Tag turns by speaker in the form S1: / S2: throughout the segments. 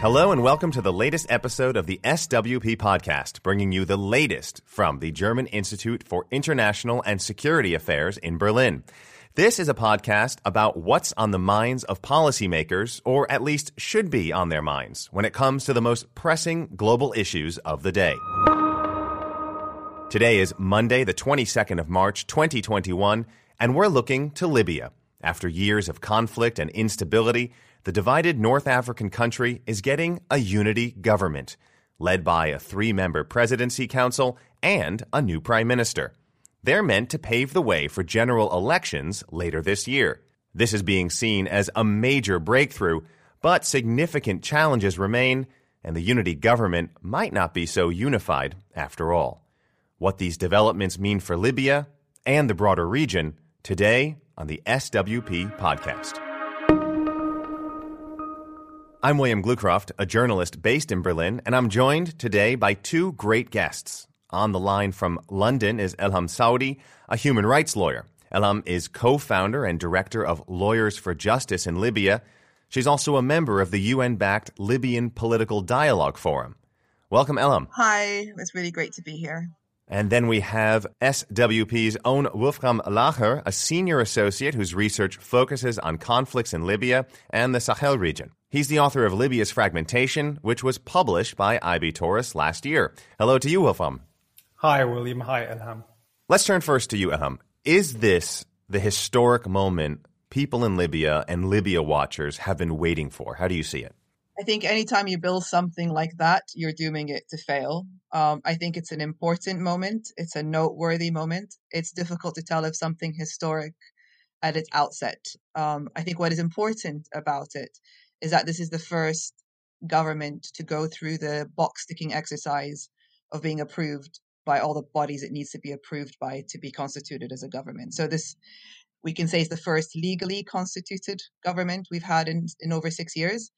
S1: Hello and welcome to the latest episode of the SWP podcast, bringing you the latest from the German Institute for International and Security Affairs in Berlin. This is a podcast about what's on the minds of policymakers, or at least should be on their minds, when it comes to the most pressing global issues of the day. Today is Monday, the 22nd of March, 2021, and we're looking to Libya. After years of conflict and instability, the divided North African country is getting a unity government, led by a three member presidency council and a new prime minister. They're meant to pave the way for general elections later this year. This is being seen as a major breakthrough, but significant challenges remain, and the unity government might not be so unified after all. What these developments mean for Libya and the broader region today on the SWP podcast. I'm William Glucroft, a journalist based in Berlin, and I'm joined today by two great guests. On the line from London is Elham Saudi, a human rights lawyer. Elham is co founder and director of Lawyers for Justice in Libya. She's also a member of the UN backed Libyan Political Dialogue Forum. Welcome, Elham.
S2: Hi, it's really great to be here.
S1: And then we have SWP's own Wolfram Lacher, a senior associate whose research focuses on conflicts in Libya and the Sahel region. He's the author of Libya's Fragmentation, which was published by IB Tauris last year. Hello to you, Wolfram.
S3: Hi, William. Hi, Elham.
S1: Let's turn first to you, Elham. Is this the historic moment people in Libya and Libya watchers have been waiting for? How do you see it?
S2: I think anytime you build something like that, you're dooming it to fail. Um, I think it's an important moment. It's a noteworthy moment. It's difficult to tell if something historic at its outset. Um, I think what is important about it is that this is the first government to go through the box ticking exercise of being approved by all the bodies it needs to be approved by to be constituted as a government. So this we can say is the first legally constituted government we've had in, in over six years.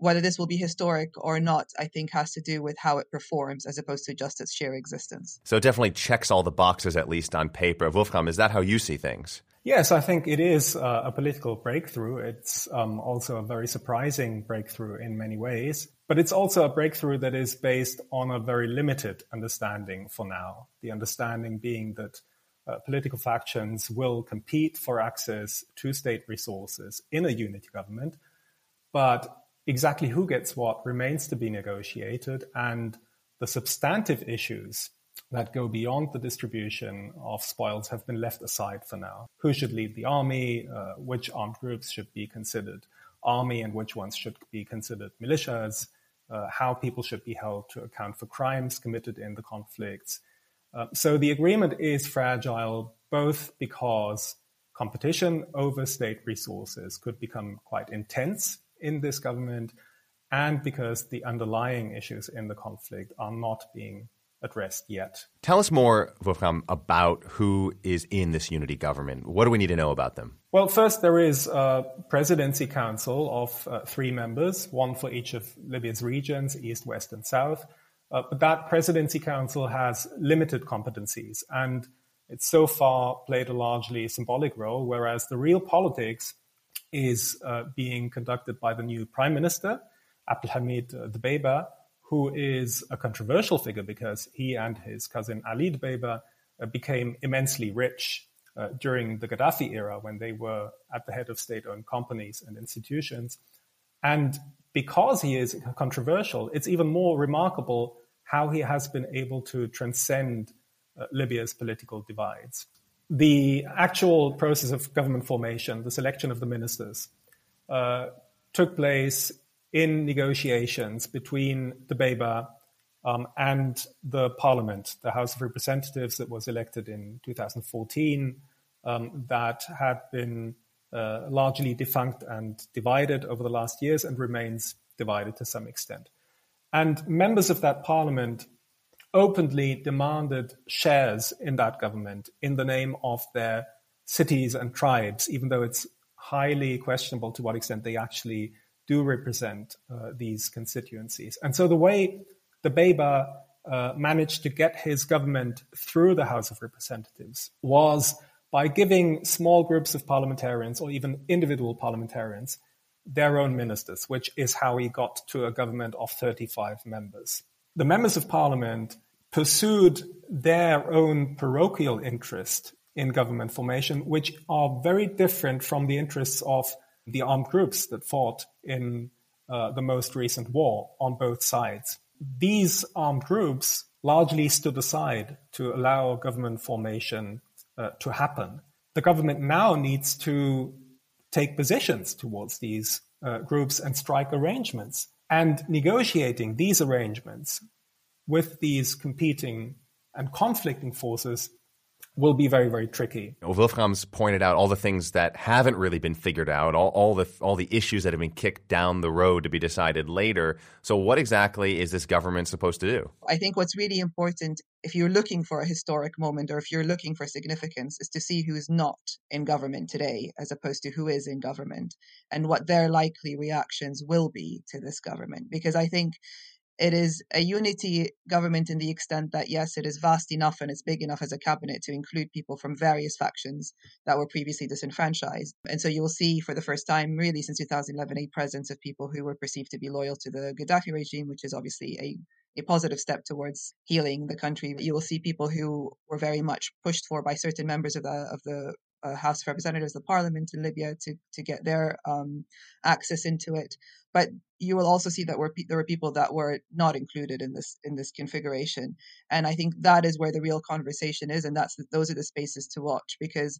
S2: Whether this will be historic or not, I think has to do with how it performs as opposed to just its sheer existence.
S1: So it definitely checks all the boxes, at least on paper. Wolfram, is that how you see things?
S3: Yes, I think it is uh, a political breakthrough. It's um, also a very surprising breakthrough in many ways, but it's also a breakthrough that is based on a very limited understanding for now. The understanding being that uh, political factions will compete for access to state resources in a unity government, but exactly who gets what remains to be negotiated, and the substantive issues that go beyond the distribution of spoils have been left aside for now. Who should lead the army? Uh, which armed groups should be considered army and which ones should be considered militias? Uh, how people should be held to account for crimes committed in the conflicts. Uh, so the agreement is fragile both because competition over state resources could become quite intense in this government and because the underlying issues in the conflict are not being addressed yet.
S1: Tell us more, Wolfram, about who is in this unity government. What do we need to know about them?
S3: Well, first, there is a presidency council of uh, three members, one for each of Libya's regions, east, west, and south. Uh, but that presidency council has limited competencies, and it's so far played a largely symbolic role, whereas the real politics is uh, being conducted by the new prime minister, Abdelhamid uh, who is a controversial figure because he and his cousin Ali Dbeibeh uh, became immensely rich uh, during the Gaddafi era when they were at the head of state owned companies and institutions. And because he is controversial, it's even more remarkable how he has been able to transcend uh, Libya's political divides. The actual process of government formation, the selection of the ministers, uh, took place in negotiations between Dbeibeh um, and the parliament, the House of Representatives that was elected in 2014, um, that had been uh, largely defunct and divided over the last years and remains divided to some extent. And members of that parliament openly demanded shares in that government in the name of their cities and tribes, even though it's highly questionable to what extent they actually do represent uh, these constituencies. And so the way Dbeibeh uh, managed to get his government through the House of Representatives was by giving small groups of parliamentarians or even individual parliamentarians their own ministers, which is how he got to a government of 35 members. The members of parliament pursued their own parochial interest in government formation, which are very different from the interests of the armed groups that fought in uh, the most recent war on both sides. These armed groups largely stood aside to allow government formation uh, to happen. The government now needs to take positions towards these uh, groups and strike arrangements. And negotiating these arrangements with these competing and conflicting forces will be very, very tricky.
S1: Well, Wolfram's pointed out all the things that haven't really been figured out, all, all, the all the issues that have been kicked down the road to be decided later. So, what exactly is this government supposed to do?
S2: I think what's really important, if you're looking for a historic moment or if you're looking for significance, is to see who is not in government today, as opposed to who is in government, and what their likely reactions will be to this government. Because I think it is a unity government in the extent that, yes, it is vast enough and it's big enough as a cabinet to include people from various factions that were previously disenfranchised. And so you'll see for the first time, really, since 2011, a presence of people who were perceived to be loyal to the Gaddafi regime, which is obviously a a positive step towards healing the country. You will see people who were very much pushed for by certain members of the of the uh, House of Representatives, the Parliament in Libya, to to get their um, access into it. But you will also see that were, there were people that were not included in this in this configuration, and I think that is where the real conversation is, and that's those are the spaces to watch because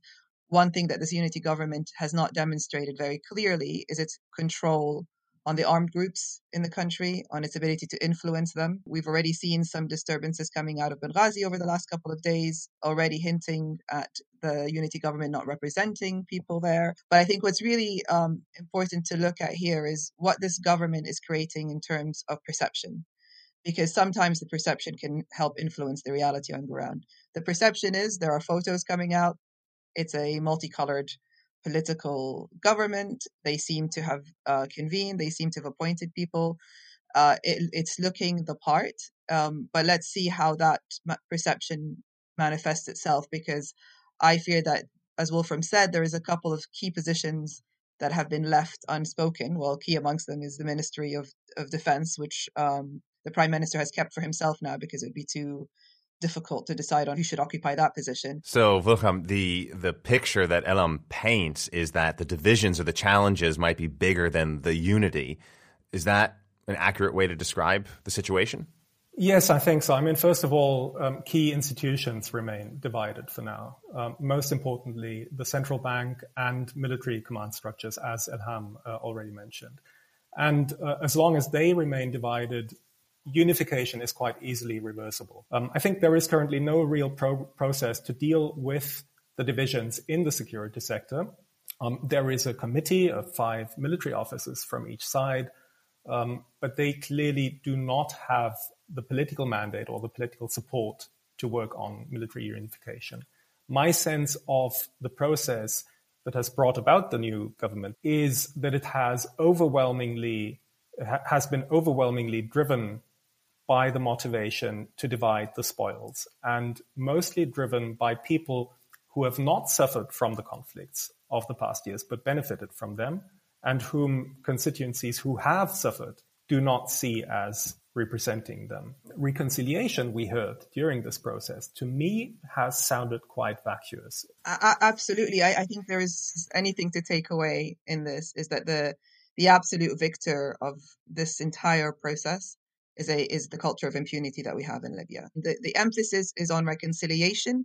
S2: one thing that this unity government has not demonstrated very clearly is its control on the armed groups in the country, on its ability to influence them. We've already seen some disturbances coming out of Benghazi over the last couple of days, already hinting at the unity government not representing people there. But I think what's really um, important to look at here is what this government is creating in terms of perception. Because sometimes the perception can help influence the reality on the ground. The perception is there are photos coming out. It's a multicolored political government. They seem to have uh, convened. They seem to have appointed people. Uh, it, it's looking the part, um, but let's see how that perception manifests itself. Because I fear that, as Wolfram said, there is a couple of key positions that have been left unspoken. Well, key amongst them is the Ministry of of Defense, which um, the Prime Minister has kept for himself now because it would be too difficult to decide on who should occupy that position.
S1: So, Wolfram, the the picture that Elham paints is that the divisions or the challenges might be bigger than the unity. Is that an accurate way to describe the situation?
S3: Yes, I think so. I mean, first of all, um, key institutions remain divided for now. Um, most importantly, the central bank and military command structures, as Elham uh, already mentioned. And uh, as long as they remain divided, unification is quite easily reversible. Um, I think there is currently no real pro- process to deal with the divisions in the security sector. Um, there is a committee of five military officers from each side, um, but they clearly do not have the political mandate or the political support to work on military unification. My sense of the process that has brought about the new government is that it has overwhelmingly has been overwhelmingly driven by the motivation to divide the spoils and mostly driven by people who have not suffered from the conflicts of the past years but benefited from them and whom constituencies who have suffered do not see as representing them. Reconciliation, we heard during this process, to me has sounded quite vacuous.
S2: Uh, absolutely. I, I, think there is anything to take away in this is that the the absolute victor of this entire process is a is the culture of impunity that we have in Libya. The the emphasis is on reconciliation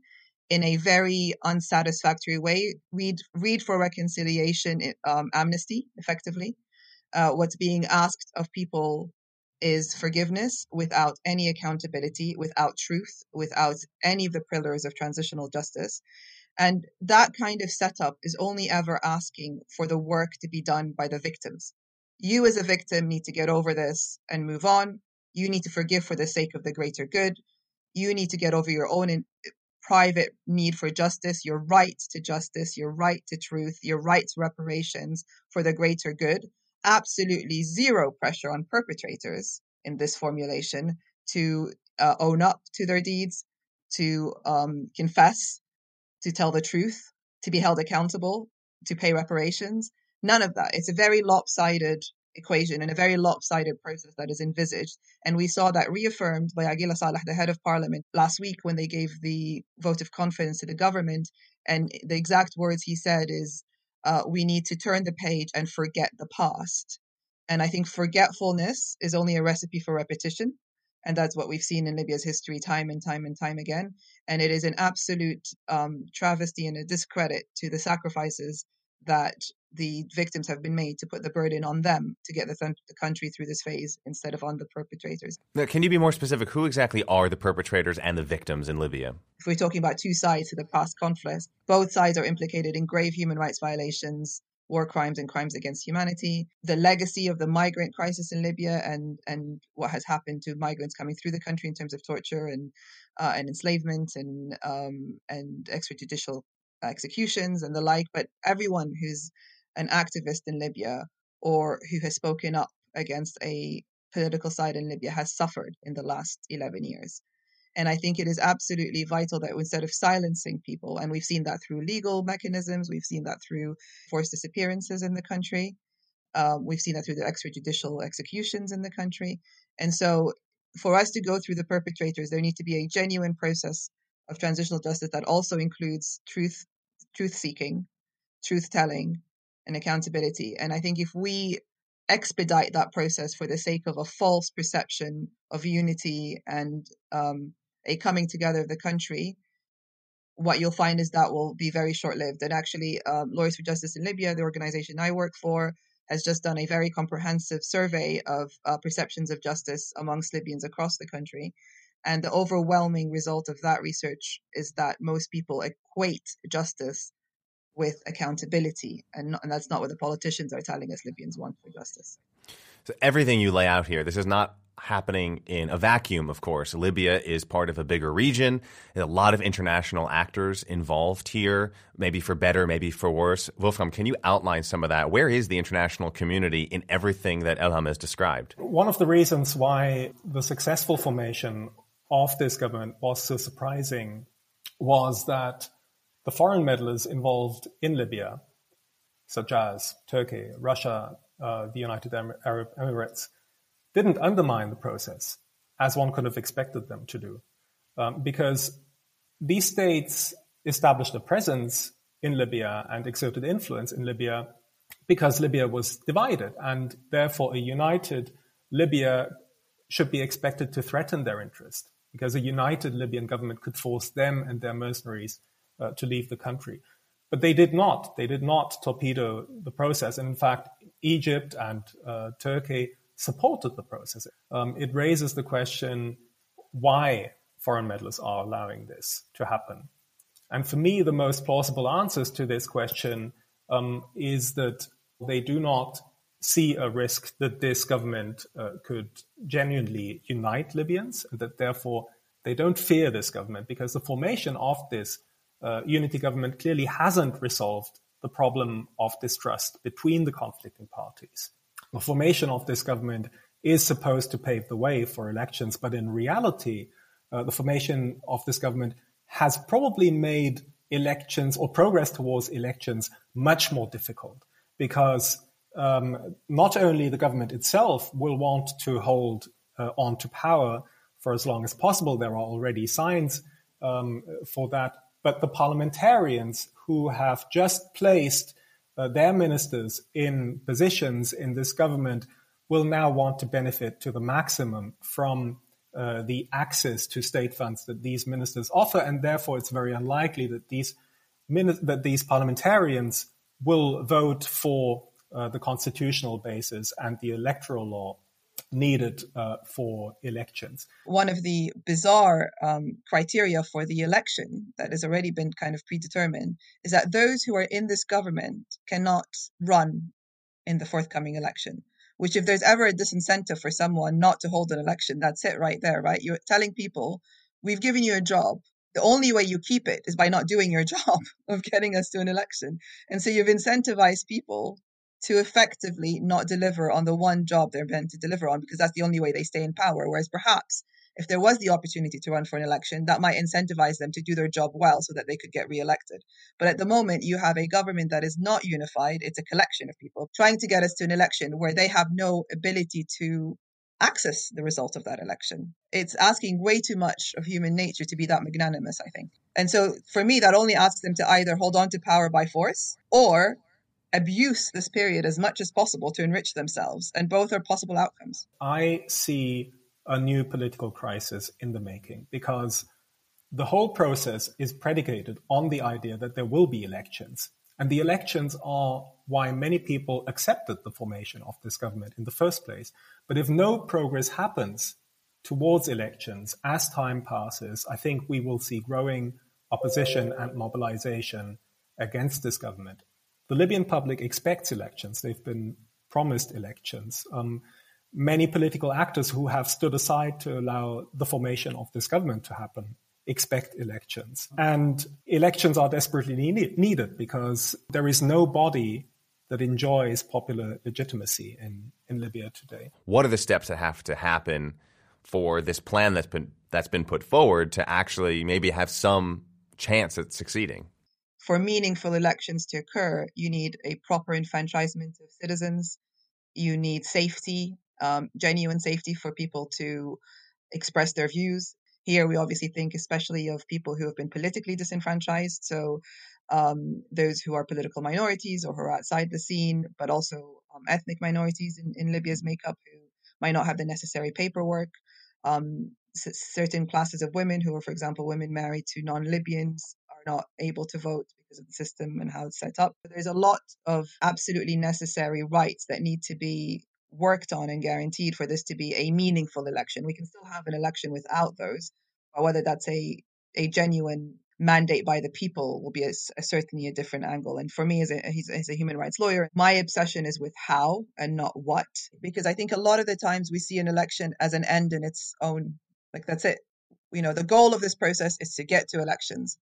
S2: in a very unsatisfactory way. Read read for reconciliation, um, amnesty, effectively. Uh, what's being asked of people is forgiveness without any accountability, without truth, without any of the pillars of transitional justice. And that kind of setup is only ever asking for the work to be done by the victims. You, as a victim, need to get over this and move on. You need to forgive for the sake of the greater good. You need to get over your own in, private need for justice, your right to justice, your right to truth, your right to reparations for the greater good. Absolutely zero pressure on perpetrators in this formulation to uh, own up to their deeds, to um, confess, to tell the truth, to be held accountable, to pay reparations. None of that. It's a very lopsided equation and a very lopsided process that is envisaged. And we saw that reaffirmed by Aguila Saleh, the head of parliament, last week when they gave the vote of confidence to the government. And the exact words he said is, uh, we need to turn the page and forget the past. And I think forgetfulness is only a recipe for repetition. And that's what we've seen in Libya's history time and time and time again. And it is an absolute um, travesty and a discredit to the sacrifices that the victims have been made to put the burden on them to get the, th- the, country through this phase instead of on the perpetrators.
S1: Now, can you be more specific? Who exactly are the perpetrators and the victims in Libya?
S2: If we're talking about two sides to the past conflict, both sides are implicated in grave human rights violations, war crimes and crimes against humanity, the legacy of the migrant crisis in Libya, and and what has happened to migrants coming through the country in terms of torture and uh, and enslavement and um, and extrajudicial executions and the like. But everyone who's an activist in Libya or who has spoken up against a political side in Libya has suffered in the last 11 years. And I think it is absolutely vital that instead of silencing people, and we've seen that through legal mechanisms, we've seen that through forced disappearances in the country, um, we've seen that through the extrajudicial executions in the country. And so, for us to go through the perpetrators, there needs to be a genuine process of transitional justice that also includes truth, truth seeking, truth telling, and accountability. And I think if we expedite that process for the sake of a false perception of unity and um, a coming together of the country, what you'll find is that will be very short lived. And actually, um, Lawyers for Justice in Libya, the organization I work for, has just done a very comprehensive survey of uh, perceptions of justice amongst Libyans across the country. And the overwhelming result of that research is that most people equate justice with accountability. And, not, and that's not what the politicians are telling us Libyans want for justice.
S1: So, everything you lay out here, this is not happening in a vacuum, of course. Libya is part of a bigger region. A lot of international actors involved here, maybe for better, maybe for worse. Wolfram, can you outline some of that? Where is the international community in everything that Elham has described?
S3: One of the reasons why the successful formation of this government was so surprising was that the foreign meddlers involved in Libya, such as Turkey, Russia, uh, the United Arab Emirates, didn't undermine the process as one could have expected them to do. Um, because these states established a presence in Libya and exerted influence in Libya because Libya was divided, and therefore a united Libya should be expected to threaten their interest because a united Libyan government could force them and their mercenaries uh, to leave the country. But they did not. They did not torpedo the process. And in fact, Egypt and uh, Turkey supported the process. Um, it raises the question why foreign meddlers are allowing this to happen. And for me, the most plausible answers to this question um, is that they do not see a risk that this government uh, could genuinely unite Libyans, and that therefore they don't fear this government because the formation of this uh, unity government clearly hasn't resolved the problem of distrust between the conflicting parties. The formation of this government is supposed to pave the way for elections, but in reality, uh, the formation of this government has probably made elections or progress towards elections much more difficult because um, not only the government itself will want to hold uh, on to power for as long as possible, there are already signs um, for that, but the parliamentarians who have just placed uh, their ministers in positions in this government will now want to benefit to the maximum from uh, the access to state funds that these ministers offer, and therefore it's very unlikely that these that these parliamentarians will vote for uh, the constitutional basis and the electoral law needed uh, for elections.
S2: One of the bizarre um, criteria for the election that has already been kind of predetermined is that those who are in this government cannot run in the forthcoming election. Which, if there's ever a disincentive for someone not to hold an election, that's it right there, right? You're telling people, we've given you a job. The only way you keep it is by not doing your job of getting us to an election. And so you've incentivized people to effectively not deliver on the one job they're meant to deliver on because that's the only way they stay in power. Whereas perhaps if there was the opportunity to run for an election, that might incentivize them to do their job well so that they could get reelected. But at the moment, you have a government that is not unified. It's a collection of people trying to get us to an election where they have no ability to access the result of that election. It's asking way too much of human nature to be that magnanimous, I think. And so for me, that only asks them to either hold on to power by force or abuse this period as much as possible to enrich themselves. And both are possible outcomes.
S3: I see a new political crisis in the making because the whole process is predicated on the idea that there will be elections. And the elections are why many people accepted the formation of this government in the first place. But if no progress happens towards elections as time passes, I think we will see growing opposition and mobilization against this government. The Libyan public expects elections. They've been promised elections. Um, many political actors who have stood aside to allow the formation of this government to happen expect elections. And elections are desperately need- needed because there is no body that enjoys popular legitimacy in, in Libya today.
S1: What are the steps that have to happen for this plan that's been that's been put forward to actually maybe have some chance at succeeding?
S2: For meaningful elections to occur, you need a proper enfranchisement of citizens. You need safety, um, genuine safety for people to express their views. Here, we obviously think especially of people who have been politically disenfranchised. So, um, those who are political minorities or who are outside the scene, but also um, ethnic minorities in, in Libya's makeup who might not have the necessary paperwork. Um, certain classes of women who are, for example, women married to non Libyans are not able to vote because of the system and how it's set up. There's a lot of absolutely necessary rights that need to be worked on and guaranteed for this to be a meaningful election. We can still have an election without those, but whether that's a, a genuine mandate by the people will be a, a certainly a different angle. And for me, as a, as a human rights lawyer, my obsession is with how and not what, because I think a lot of the times we see an election as an end in its own. Like that's it. You know, the goal of this process is to get to elections.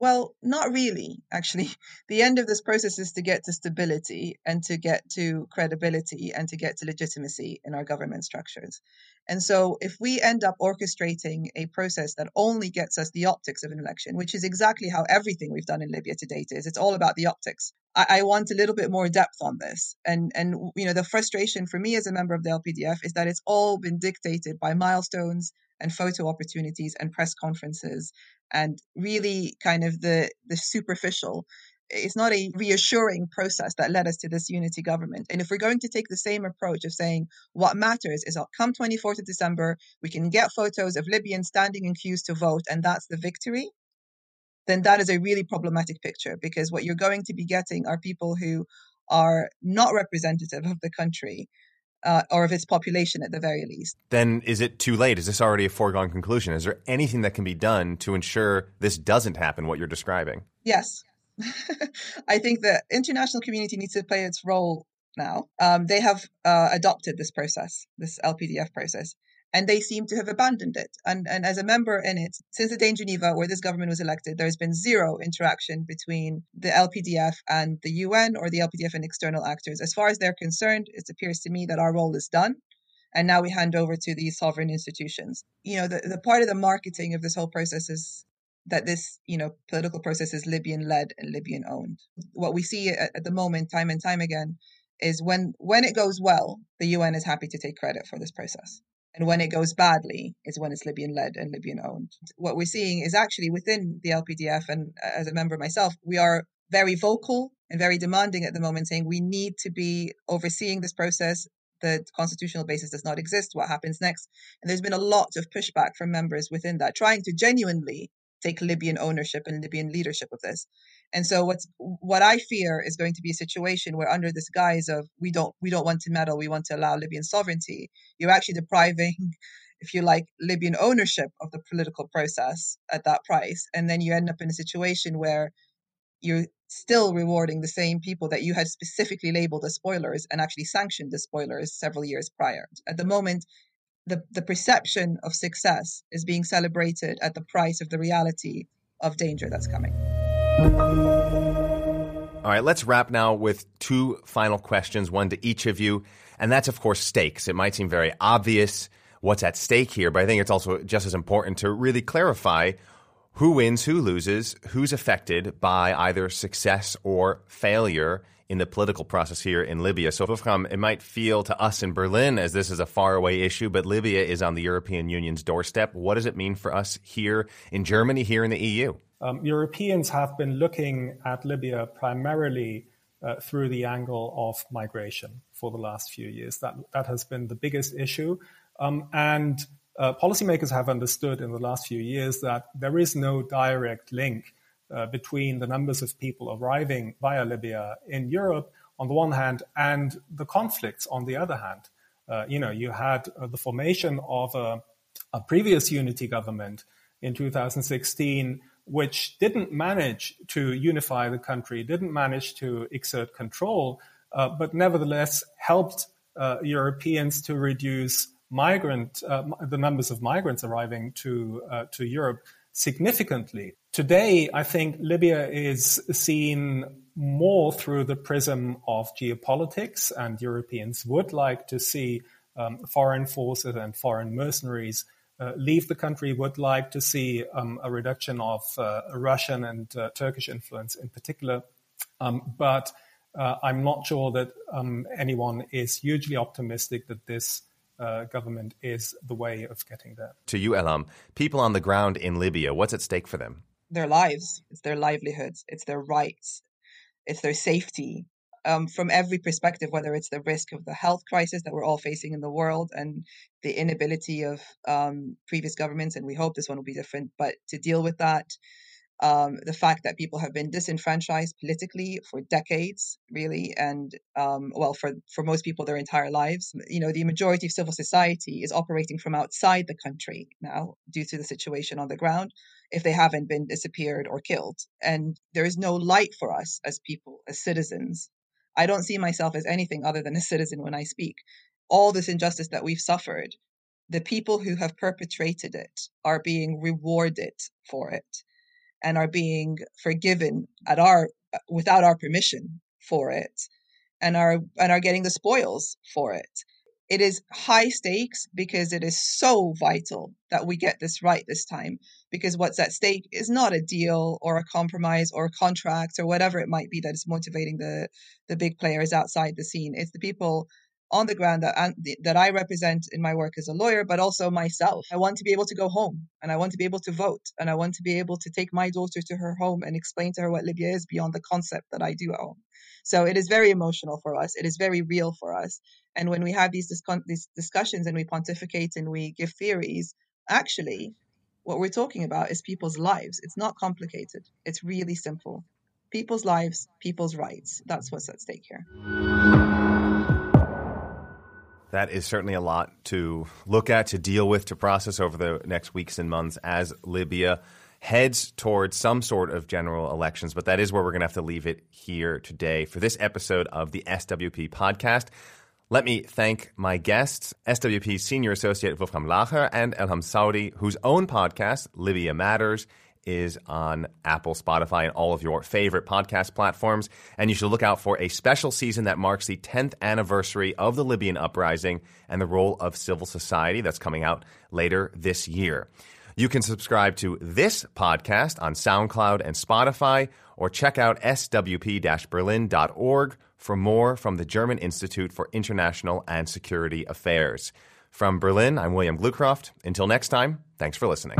S2: Well, not really, actually. The end of this process is to get to stability and to get to credibility and to get to legitimacy in our government structures. And so, if we end up orchestrating a process that only gets us the optics of an election, which is exactly how everything we've done in Libya to date is, it's all about the optics. I, I want a little bit more depth on this. And, and, you know, the frustration for me as a member of the LPDF is that it's all been dictated by milestones and photo opportunities and press conferences and really kind of the the superficial it's not a reassuring process that led us to this unity government. And if we're going to take the same approach of saying what matters is come 24th of December, we can get photos of Libyans standing in queues to vote, and that's the victory, then that is a really problematic picture because what you're going to be getting are people who are not representative of the country, uh, or of its population at the very least.
S1: Then is it too late? Is this already a foregone conclusion? Is there anything that can be done to ensure this doesn't happen, what you're describing?
S2: Yes. I think the international community needs to play its role now. Um, they have uh, adopted this process, this LPDF process and they seem to have abandoned it. And, and as a member in it, since the day in Geneva, where this government was elected, there's been zero interaction between the LPDF and the UN or the LPDF and external actors. As far as they're concerned, it appears to me that our role is done. And now we hand over to these sovereign institutions. You know, the, the part of the marketing of this whole process is that this, you know, political process is Libyan led and Libyan owned. What we see at, at the moment, time and time again, is when when it goes well, the UN is happy to take credit for this process. And when it goes badly is when it's Libyan led and Libyan owned. What we're seeing is actually within the LPDF, and uh, as a member myself, we are very vocal and very demanding at the moment, saying we need to be overseeing this process. The constitutional basis does not exist. What happens next? And there's been a lot of pushback from members within that, trying to genuinely take Libyan ownership and Libyan leadership of this. And so what's what I fear is going to be a situation where under this guise of we don't we don't want to meddle, we want to allow Libyan sovereignty, you're actually depriving, if you like, Libyan ownership of the political process at that price. And then you end up in a situation where you're still rewarding the same people that you had specifically labeled as spoilers and actually sanctioned as spoilers several years prior. At the moment, the, the perception of success is being celebrated at the price of the reality of danger that's coming.
S1: All right, let's wrap now with two final questions, one to each of you. And that's, of course, stakes. It might seem very obvious. what's at stake here, but I think it's also just as important to really clarify who wins, who loses, who's affected by either success or failure in the political process here in Libya. So, Wolfram, it might feel to us in Berlin as this is a faraway issue, but Libya is on the European Union's doorstep. What does it mean for us here in Germany, here in the EU?
S3: Um, Europeans have been looking at Libya primarily uh, through the angle of migration for the last few years. That that has been the biggest issue, um, and uh, policymakers have understood in the last few years that there is no direct link uh, between the numbers of people arriving via Libya in Europe on the one hand and the conflicts on the other hand. Uh, you know, you had uh, the formation of a, a previous unity government in 2016 which didn't manage to unify the country, didn't manage to exert control, uh, but nevertheless helped uh, Europeans to reduce migrant uh, the numbers of migrants arriving to uh, to Europe significantly. Today, I think Libya is seen more through the prism of geopolitics, and Europeans would like to see um, foreign forces and foreign mercenaries uh, leave the country would like to see um, a reduction of uh, Russian and uh, Turkish influence in particular. Um, but uh, I'm not sure that um, anyone is hugely optimistic that this uh, government is the way of getting there.
S1: To you, Elham, people on the ground in Libya, what's at stake for them?
S2: Their lives, it's their livelihoods, it's their rights, it's their safety, um, from every perspective, whether it's the risk of the health crisis that we're all facing in the world and the inability of um, previous governments, and we hope this one will be different, but to deal with that, um, the fact that people have been disenfranchised politically for decades, really, and um, well, for for most people, their entire lives. You know, the majority of civil society is operating from outside the country now due to the situation on the ground. If they haven't been disappeared or killed, and there is no light for us as people, as citizens, I don't see myself as anything other than a citizen when I speak. All this injustice that we've suffered, the people who have perpetrated it are being rewarded for it and are being forgiven at our without our permission for it and are and are getting the spoils for it it is high stakes because it is so vital that we get this right this time. Because what's at stake is not a deal or a compromise or a contract or whatever it might be that is motivating the the big players outside the scene. It's the people on the ground that that I represent in my work as a lawyer, but also myself. I want to be able to go home and I want to be able to vote and I want to be able to take my daughter to her home and explain to her what Libya is beyond the concept that I do home. So it is very emotional for us. It is very real for us. And when we have these, discon- these discussions and we pontificate and we give theories, actually, what we're talking about is people's lives. It's not complicated, it's really simple. People's lives, people's rights. That's what's at stake here.
S1: That is certainly a lot to look at, to deal with, to process over the next weeks and months as Libya heads towards some sort of general elections. But that is where we're going to have to leave it here today for this episode of the SWP podcast. Let me thank my guests, SWP Senior Associate Wolfram Lacher and Elham Saudi, whose own podcast, Libya Matters, is on Apple, Spotify, and all of your favorite podcast platforms. And you should look out for a special season that marks the 10th anniversary of the Libyan uprising and the role of civil society that's coming out later this year. You can subscribe to this podcast on SoundCloud and Spotify, or check out swp berlin.org for more from the German Institute for International and Security Affairs. From Berlin, I'm William Glucroft. Until next time, thanks for listening.